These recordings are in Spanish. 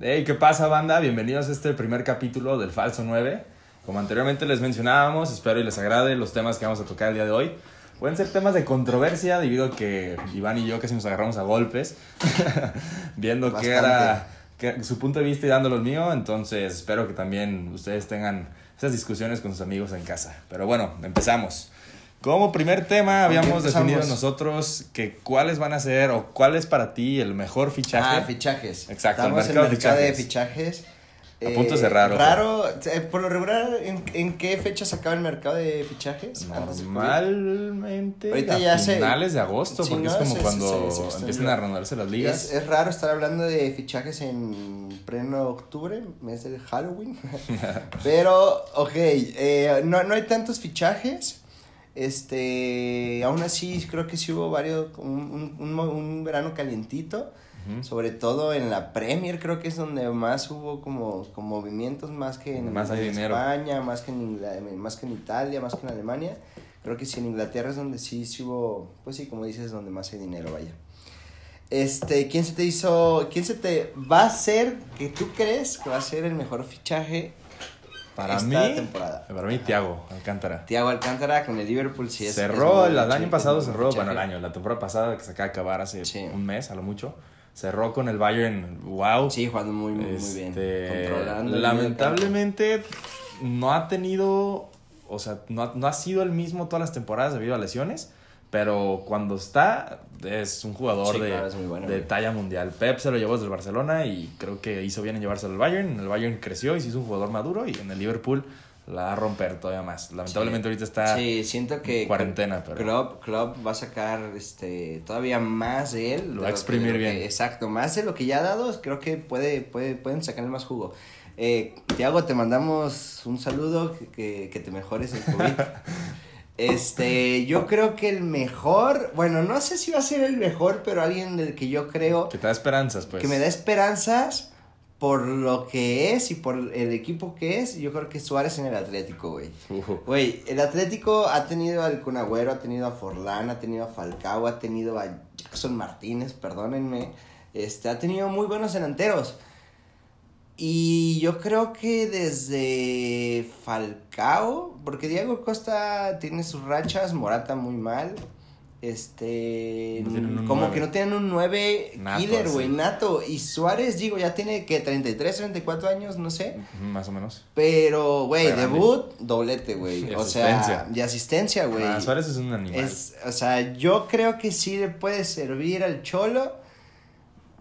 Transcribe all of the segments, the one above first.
Hey, ¿qué pasa, banda? Bienvenidos a este primer capítulo del Falso 9. Como anteriormente les mencionábamos, espero y les agrade los temas que vamos a tocar el día de hoy. Pueden ser temas de controversia debido a que Iván y yo casi nos agarramos a golpes viendo qué era qué- su punto de vista y dándolo el mío. Entonces espero que también ustedes tengan esas discusiones con sus amigos en casa. Pero bueno, empezamos. Como primer tema habíamos definido nosotros que cuáles van a ser o cuál es para ti el mejor fichaje. Ah, fichajes. Exacto, el Estamos en mercado de mercado de fichajes. A punto de cerrar, ojo. Raro, eh, por lo regular, ¿en, en qué fecha se acaba el mercado de fichajes? De. Normalmente Ahorita ya se- finales de agosto, Sí, porque no, es como cuando empiezan a renovarse las ligas. Es, es raro estar hablando de fichajes en pleno octubre, mes del Halloween. Pero, ok, eh, no, no hay tantos fichajes. Este, aún así, creo que sí hubo varios, un, un, un verano calientito. Sobre todo en la Premier, creo que es donde más hubo como, como movimientos, más que en, Más. España, más que, en más que en Italia, más que en Alemania. Creo que sí, en Inglaterra es donde sí, sí hubo, pues sí, como dices, donde más hay dinero, vaya. Este, ¿quién se te hizo, quién se te va a ser, que tú crees que va a ser el mejor fichaje Para esta mí, temporada? para mí, Thiago Alcántara. Thiago Alcántara con el Liverpool sí es. cerró, es el, el año pasado cerró, bueno, el año, la temporada pasada que se acaba de acabar hace Sí. un mes, a lo mucho. Cerró con el Bayern, wow. Sí, jugando muy, muy, muy bien. Este, Controlando. Lamentablemente no ha tenido, o sea, no ha, no ha sido el mismo todas las temporadas debido a lesiones, pero cuando está es un jugador Sí, de, claro, es muy bueno, de talla mundial. Pep se lo llevó desde el Barcelona y creo que hizo bien en llevárselo al Bayern. En el Bayern creció y se hizo un jugador maduro y en el Liverpool la va a romper todavía más. Lamentablemente ahorita está Sí, siento que en cuarentena, pero Klopp, Klopp va a sacar este todavía más de él. Lo de va a exprimir que- bien. exacto, más de lo que ya ha dado, creo que puede, puede, pueden sacarle más jugo. Eh, Tiago, te mandamos un saludo, que, que te mejores el COVID. Este, yo creo que el mejor, bueno, no sé si va a ser el mejor, pero alguien del que yo creo que te da esperanzas, pues. que me da esperanzas por lo que es y por el equipo que es, yo creo que Suárez en el Atlético, güey. Ujú. Güey, el Atlético ha tenido al Kun Agüero, ha tenido a Forlán, ha tenido a Falcao, ha tenido a Jackson Martínez, perdónenme. Este, ha tenido muy buenos delanteros. Y yo creo que desde Falcao, porque Diego Costa tiene sus rachas, Morata muy mal. Este, No como que no tienen un 9 Nato, killer, güey, nato. Y Suárez, digo, ya tiene que 33, 34 años, no sé. Más o menos. Pero, güey, debut, doblete, güey. O sea, asistencia. de asistencia, güey. Ah, Suárez es un animal. Es, o sea, yo creo que sí le puede servir al Cholo,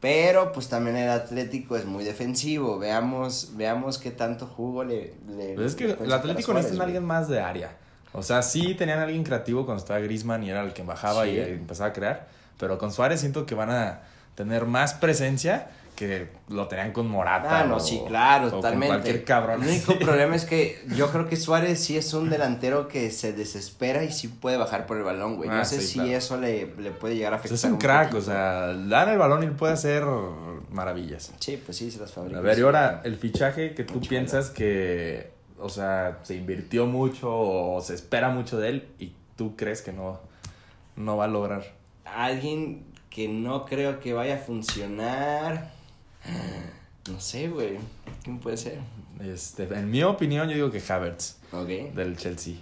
pero pues también el Atlético es muy defensivo. Veamos, veamos qué tanto jugo le. le Pues es que el Atlético necesita alguien más de área. O sea, sí tenían a alguien creativo cuando estaba Griezmann y era el que bajaba Sí. y empezaba a crear. Pero con Suárez siento que van a tener más presencia que lo tenían con Morata. Ah, no, o- sí, claro, o con totalmente. cualquier cabrón. El único problema es que yo creo que Suárez sí es un delantero que se desespera y sí puede bajar por el balón, güey. No Ah, sé sí, si claro. eso le, le puede llegar a afectar. es un crack, poquito. o sea, dan el balón y puede hacer maravillas. Sí, pues sí, se las fabrica. A ver, y ahora el fichaje que tú piensas que, o sea, se invirtió mucho o se espera mucho de él y tú crees que no, no va a lograr. Alguien que no creo que vaya a funcionar. No sé, güey. ¿Quién puede ser? Este, en mi opinión, yo digo que Havertz Ok. del Chelsea.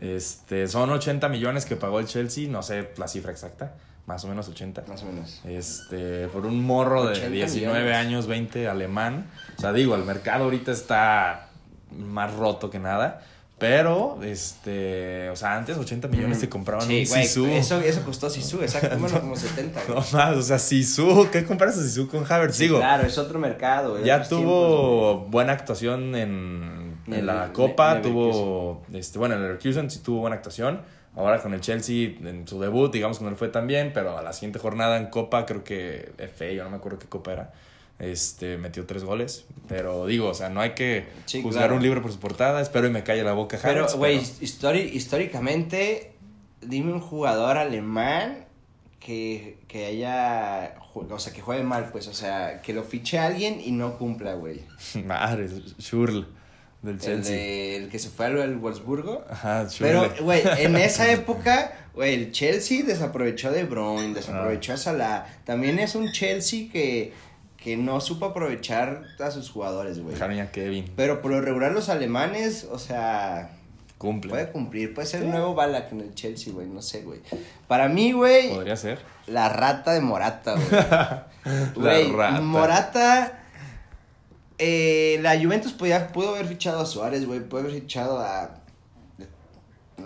Este, son 80 millones que pagó el Chelsea, no sé la cifra exacta, más o menos 80. Más o menos. Este, por un morro de 80 19 millones. años, 20 alemán. O sea, digo, el mercado ahorita está más roto que nada. Pero, este, o sea, antes 80 millones te compraban Sí, un. Sisu. Eso, eso costó Sisu, exacto. Bueno, como 70. güey. No más, o sea, Sisu, ¿qué comparas a Sisu con Havertz? Sí, claro, es otro mercado. güey, ya tuvo tiempos, buena actuación en, en En la el- Copa, tuvo, este, bueno, en el Leverkusen sí tuvo buena actuación. Ahora con el Chelsea, en su debut, digamos que no le fue tan bien, pero a la siguiente jornada en Copa, creo que FA, yo no me acuerdo qué Copa era, este, metió tres goles. Pero digo, o sea, no hay que Sí, juzgar claro. un libro por su portada, espero y me calle la boca Pero, güey, pero- histori- históricamente, dime un jugador alemán que, que haya. O sea, que juegue mal, pues. O sea, que lo fiche alguien y no cumpla, güey. Madre, Schürrle del El, Chelsea. de- el que se fue al Wolfsburgo. Ajá, Pero, güey, en esa época, güey, el Chelsea desaprovechó de Bruyne, desaprovechó a Salah. También es un Chelsea que, que no supo aprovechar a sus jugadores, güey. Dejaron ya Kevin. Pero por lo regular los alemanes, o sea, Cumple. puede cumplir. Puede ser el nuevo Balak en el Chelsea, güey. No sé, güey. Para mí, güey, Podría ser. la rata de Morata, güey. Güey, rata. Morata. eh, la Juventus podía, pudo haber fichado a Suárez, güey. Pudo haber fichado a.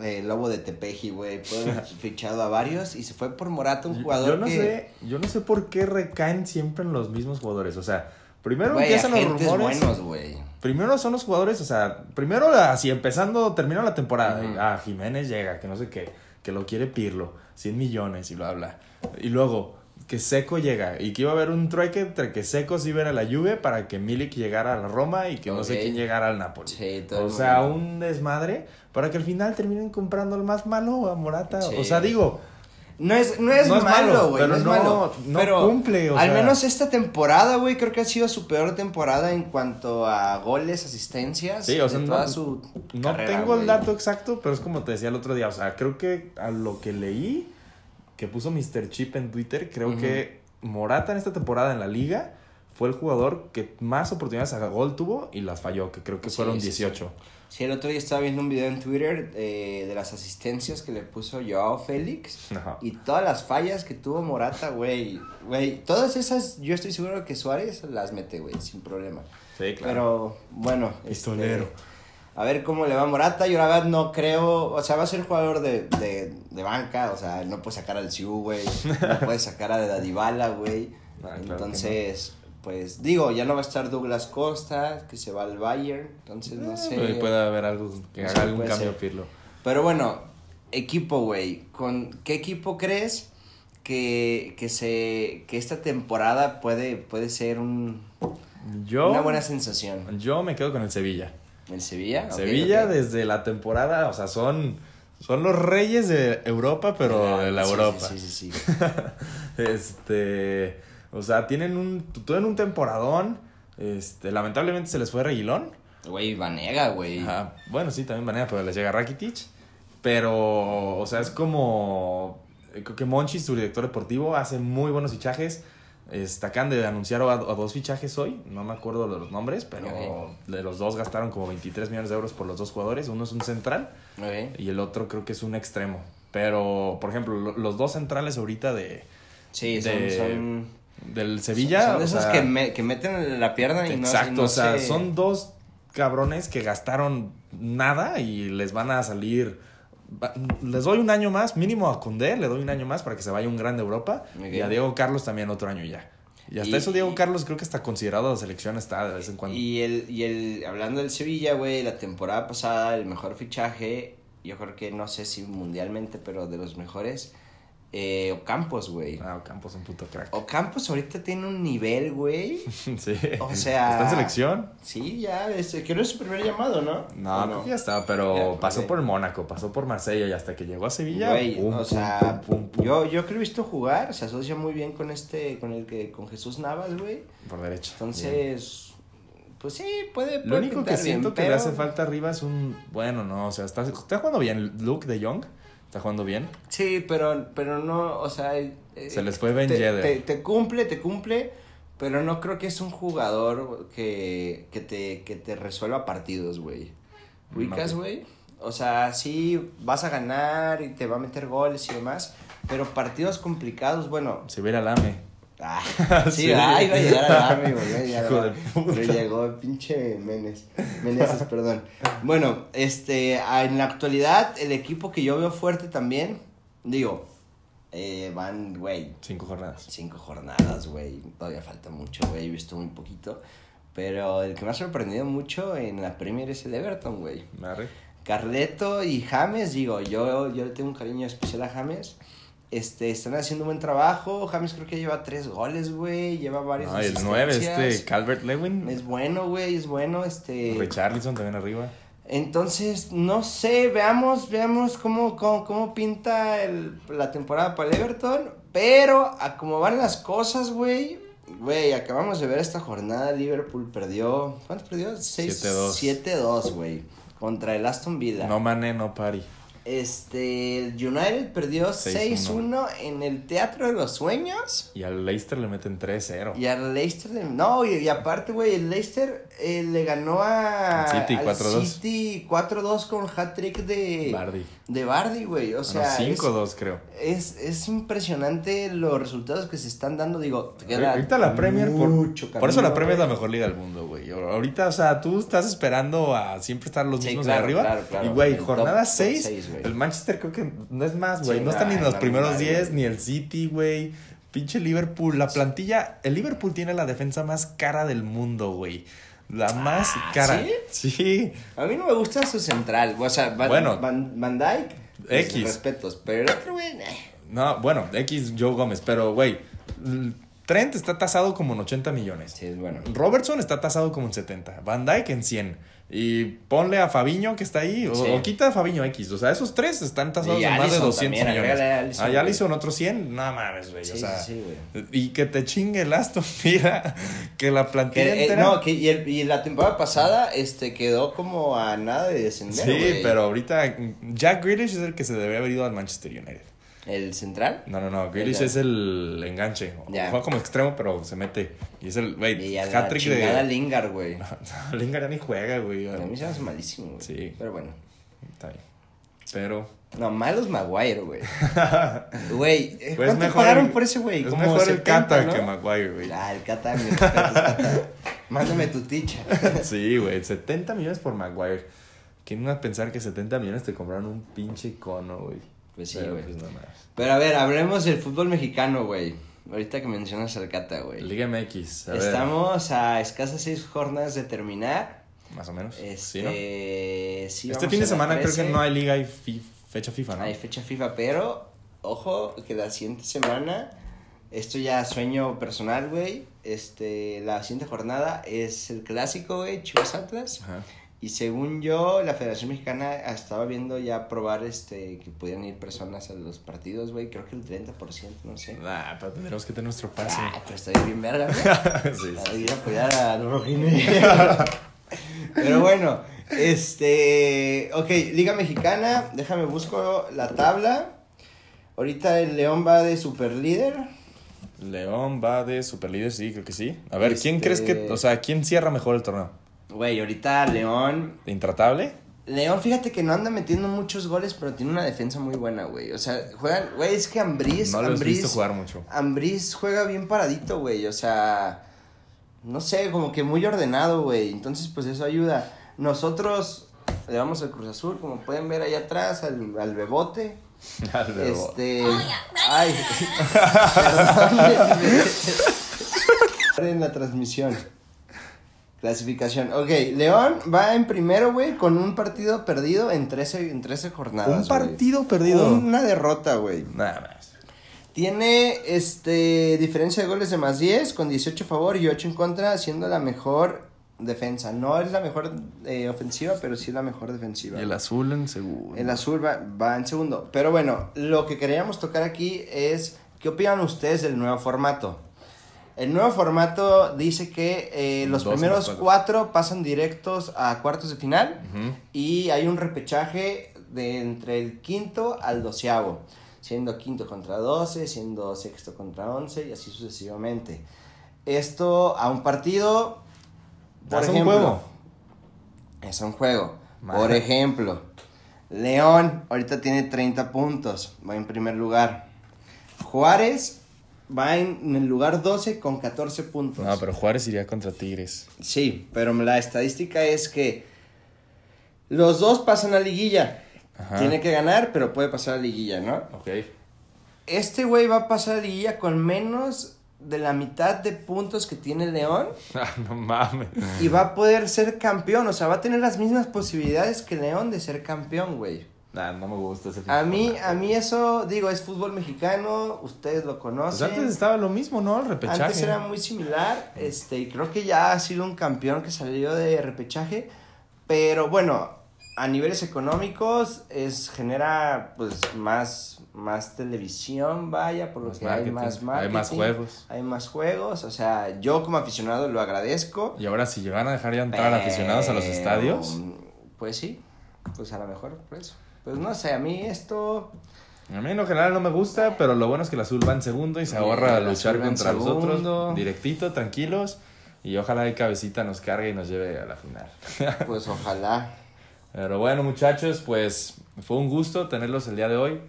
eh, Lobo de Tepeji, güey. Pudo haber fichado a varios. Y se fue por Morata, un jugador yo no que. sé, yo no sé por qué recaen siempre en los mismos jugadores. O sea, primero empiezan los rumores. buenos, güey. Primero son los jugadores, o sea, primero así empezando, termina la temporada. Ah, Jiménez llega, que no sé qué, que lo quiere Pirlo, 100 millones y lo habla. Y luego, que Seco llega y que iba a haber un trueque entre que Seco se iba a ir a la Juve para que Milik llegara a la Roma y que no sé quién llegara al Napoli. Sí, todo o sea, un desmadre para que al final terminen comprando el más malo a Morata. Sí. O sea, digo, No es, no es No es malo, güey. No es no- malo. no pero cumple, o al sea. menos esta temporada, güey, creo que ha sido su peor temporada en cuanto a goles, asistencias. Sí, o sea, toda su No carrera, tengo el dato exacto, pero es como te decía el otro día. O sea, creo que a lo que leí, que puso Mr. Chip en Twitter, creo que Morata en esta temporada en la liga fue el jugador que más oportunidades a gol tuvo y las falló, que creo que fueron sí, sí. 18. Sí, el otro día estaba viendo un video en Twitter eh, de las asistencias que le puso Joao Félix. Ajá. Y todas las fallas que tuvo Morata, güey. Güey, todas esas yo estoy seguro que Suárez las mete, güey, sin problema. Sí, claro. Pero bueno. Pistolero. este, a ver cómo le va a Morata. Yo la verdad no creo. O sea, va a ser jugador de, de, de banca. O sea, no puede sacar al Siu, güey. No puede sacar a Dadibala, güey. Ah, claro Entonces, pues digo, ya no va a estar Douglas Costa, que se va al Bayern. Entonces, no Eh, sé. puede haber algo que haga sé, algún cambio. Pirlo. Pero bueno, equipo, güey. ¿Con qué equipo crees que, que se que esta temporada puede, puede ser un, Yo, una buena sensación? yo me quedo con el Sevilla. ¿El Sevilla? Sevilla desde la temporada, o sea, son, son los reyes de Europa, pero de la Sí, Europa. Sí, sí, sí. Este, o sea, tienen un, tuvieron un temporadón. Este, lamentablemente se les fue Reguilón. Güey, Vanega, güey. Ajá. Bueno, sí, también manera, pero les llega Rakitic. Pero, o sea, es como creo que Monchi, su director deportivo, hace muy buenos fichajes. Este, acaban de anunciar a, a dos fichajes hoy, no me acuerdo de los nombres, pero de los dos gastaron como 23 millones de euros por los dos jugadores. Uno es un central y el otro creo que es un extremo. Pero, por ejemplo, lo- los dos centrales ahorita de, Sí, son, de- son, del Sevilla. son de esos sea, que, me- que meten la pierna y no Exacto, no o sea, se- son dos cabrones que gastaron nada y les van a salir. Les doy un año más, mínimo a Condé, le doy un año más para que se vaya un grande Europa. Ok. Y a Diego Carlos también otro año ya. Y hasta Y- eso Diego Carlos creo que está considerado a la selección está de vez en cuando. Y el, y el, hablando del Sevilla, güey, la temporada pasada, el mejor fichaje, yo creo que no sé si mundialmente, pero de los mejores, eh, Ocampos, güey. Ah, Campos un puto crack. Ocampos ahorita tiene un nivel, güey. sí. O sea- ¿Está en selección? Sí, ya, es, que no es su primer llamado, ¿no? No, ¿O creo que ya estaba, pero Ya, pasó ok. por el Mónaco, pasó por Marsella y hasta que llegó a Sevilla. Güey, pum, o pum, sea, pum, yo, yo que lo he visto jugar, se asocia muy bien con este, con el que, con Jesús Navas, güey. por derecha. Bien. Entonces, pues sí, puede, Lo único que siento bien, que le hace falta arriba es un. Bueno, no, o sea, está, está jugando bien. Luke de Jong está jugando bien. Sí, pero, pero no, o sea... eh, Se les fue Ben te, te, te cumple, te cumple, pero no creo que es un jugador que, que, te, que te resuelva partidos, güey. ¿Ubicas, Ok. güey? O sea, sí, vas a ganar y te va a meter goles y demás, pero partidos complicados, bueno... Se ve a Lame. Ah, sí, Sí. iba a llegar a Dame, güey. Hijo de puta. Pero llegó el pinche Menes. Meneses, perdón. Bueno, este, ah, en la actualidad, el equipo que yo veo fuerte también, digo, eh, van, güey, Cinco jornadas. cinco jornadas, güey. Todavía falta mucho, güey. He visto muy poquito. Pero el que me ha sorprendido mucho en la Premier es el Everton, güey. Carleto y James, digo, yo, yo le tengo un cariño especial a James. Este, están haciendo un buen trabajo. James creo que lleva tres goles, güey. Lleva varios. Ah, el 9, este Calvert Lewin. Es bueno, güey, es bueno. Este. Richarlison también arriba. Entonces, no sé, veamos, veamos cómo, cómo, cómo pinta el- la temporada para el Everton. Pero a cómo van las cosas, güey. Güey, acabamos de ver esta jornada. Liverpool perdió. ¿Cuánto perdió? Seis- 7-2. 7-2, güey. Contra el Aston Villa. No mané, no pari. Este, United perdió 6-1 en el Teatro de los Sueños. Y al Leicester le meten 3-0. Y al Leicester, le- no, y, y aparte, güey, el Leicester eh, le ganó a City al 4-2. City 4-2 con hat-trick de Bardi. de Bardi, güey. O sea, no, es, 5-2 creo. es, es impresionante los resultados que se están dando. Digo, Ahorita la Premier, por, mucho por eso la Premier es la mejor liga del mundo, güey. Ahorita, o sea, tú estás esperando a siempre estar los Sí, mismos claro, de arriba. claro, claro. Y, güey, jornada top 6, seis, güey. el Manchester creo que no es más, güey. Sí, no está ni en los primeros no, 10, güey. ni el City, güey. Pinche Liverpool, la plantilla. El Liverpool tiene la defensa más cara del mundo, güey. La más cara. ¿sí? Sí. A mí no me gusta su central. O sea, Van, Bueno. Van, Van Dyke. mis X. Respetos. Pero el otro, güey. No, bueno, X Joe Gómez, pero, güey. Trent está tasado como en 80 millones. Sí, es bueno. Robertson está tasado como en 70. Van Dyke en 100. Y ponle a Fabiño que está ahí. O, Sí. o quita a Fabiño X. O sea, esos tres están tasados en más de Alisson 200 también, millones. a Ah, ya güey. le hizo otros 100. No mames, güey. Sí, o sea, sí, sí, y que te chingue el Aston Villa. Que la plantilla Que, eh, entera. no, que y, el- y la temporada pasada este quedó como a nada de descender. sí, pero ahorita Jack Grealish es el que se debe haber ido al Manchester United. ¿El central? No, no, no. Grealish es el enganche. Ya. Juega como extremo, pero se mete. Y es el, güey, hat-trick de. Lingard, güey. Lingard ya ni juega, güey. A mí se hace malísimo, güey. Sí. Pero bueno. Está bien. Pero. No, malos Maguire, güey. Güey, Pues ¿cuánto mejor pagaron el- por ese güey? Es mejor el 70, Cata ¿no? que Maguire, güey. Ah, el Cata, mi Cata. Mándame tu ticha. Sí, güey. 70 millones por Maguire. ¿Quién iba a pensar que 70 millones te compraron un pinche icono, güey? Pues sí, Pero, güey. pues, no. Pero a ver, hablemos del fútbol mexicano, güey. Ahorita que mencionas al Cata, güey. Liga MX. A ver, Estamos a escasas seis jornadas de terminar. más o menos. Este, Sí, ¿no? sí, Este fin de semana creo 13. que no hay liga y fi- fecha FIFA, ¿no? Hay fecha FIFA, pero ojo que la siguiente semana, esto ya sueño personal, güey. Este, la siguiente jornada es el clásico, güey, Chivas Atlas. Ajá. Y según yo, la Federación Mexicana estaba viendo ya probar este que pudieran ir personas a los partidos, güey. Creo que el 30%, no sé. Nah, pero tendremos que tener nuestro pase. Ah, pero estoy bien verga, ¿no? sí, sí. A apoyar a los rojinegros. Pero bueno, este. Ok, Liga Mexicana. Déjame busco la tabla. Ahorita el León va de super líder. León va de superlíder, sí, creo que sí. A ver, ¿quién Este- crees que, o sea, quién cierra mejor el torneo? Güey, ahorita León. ¿Intratable? León, fíjate que no anda metiendo muchos goles, pero tiene una defensa muy buena, güey. O sea, juegan. Güey, es que Ambriz. No lo he Ambriz- visto jugar mucho. Ambriz juega bien paradito, güey. O sea, no sé, como que muy ordenado, güey. Entonces, pues eso ayuda. Nosotros le vamos al Cruz Azul, como pueden ver ahí atrás, al, al Bebote. Este. Ay. Perdón. en la transmisión. Clasificación. Ok, León va en primero, güey, con un partido perdido en 13, en 13 jornadas. Un partido perdido. Una derrota, güey. Nada más. Tiene este diferencia de goles de más 10 con 18 a favor y 8 en contra, siendo la mejor defensa. No es la mejor eh, ofensiva, pero sí la mejor defensiva. Y el azul en segundo. El azul va, va en segundo. Pero bueno, lo que queríamos tocar aquí es qué opinan ustedes del nuevo formato. El nuevo formato dice que eh, los Dos primeros cuatro pasan directos a cuartos de final y hay un repechaje de entre el quinto al doceavo, siendo quinto contra doce, siendo sexto contra once y así sucesivamente. Esto a un partido, por Haz un ejemplo, juego. es un juego. Madre. Por ejemplo, León ahorita tiene 30 puntos, va en primer lugar. Juárez va en el lugar 12 con 14 puntos. No, pero Juárez iría contra Tigres. Sí, pero la estadística es que los dos pasan a liguilla. Ajá. Tiene que ganar, pero puede pasar a liguilla, ¿no? Ok. Este güey va a pasar a liguilla con menos de la mitad de puntos que tiene León Ah, no mames. y va a poder ser campeón. O sea, va a tener las mismas posibilidades que León de ser campeón, güey. Nah, no me gusta ese A mí, a mí eso, digo, es fútbol mexicano, ustedes lo Pues conocen. antes estaba lo mismo, ¿no? El repechaje. Antes era muy similar, este, y creo que ya ha sido un campeón que salió de repechaje, pero bueno, a niveles económicos es genera pues más más televisión, vaya, por lo Más que hay marketing, más hay marketing, más juegos. hay más juegos, o sea, yo como aficionado lo agradezco. Y ahora si llegan a dejar ya entrar pero, aficionados a los estadios. Pues sí, pues a lo mejor por eso. Pues no sé, a mí esto. A mí en lo general no me gusta, pero lo bueno es que el azul va en segundo y se ahorra luchar contra los otros. segundo. Directito, tranquilos. Y ojalá el cabecita nos cargue y nos lleve a la final. Pues ojalá. Pero bueno, muchachos, pues fue un gusto tenerlos el día de hoy.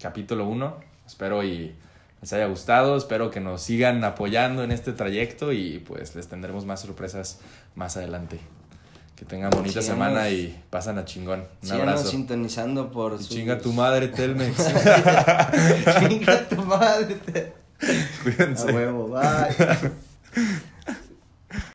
Capítulo 1. Espero y les haya gustado. Espero que nos sigan apoyando en este trayecto y pues les tendremos más sorpresas más adelante. Que tengan bonita Síganos. semana y pasan a chingón. Un Síganos abrazo. sintonizando por Y sus- Chinga tu madre, Telmex. Chinga tu madre. Cuídense. A huevo, bye.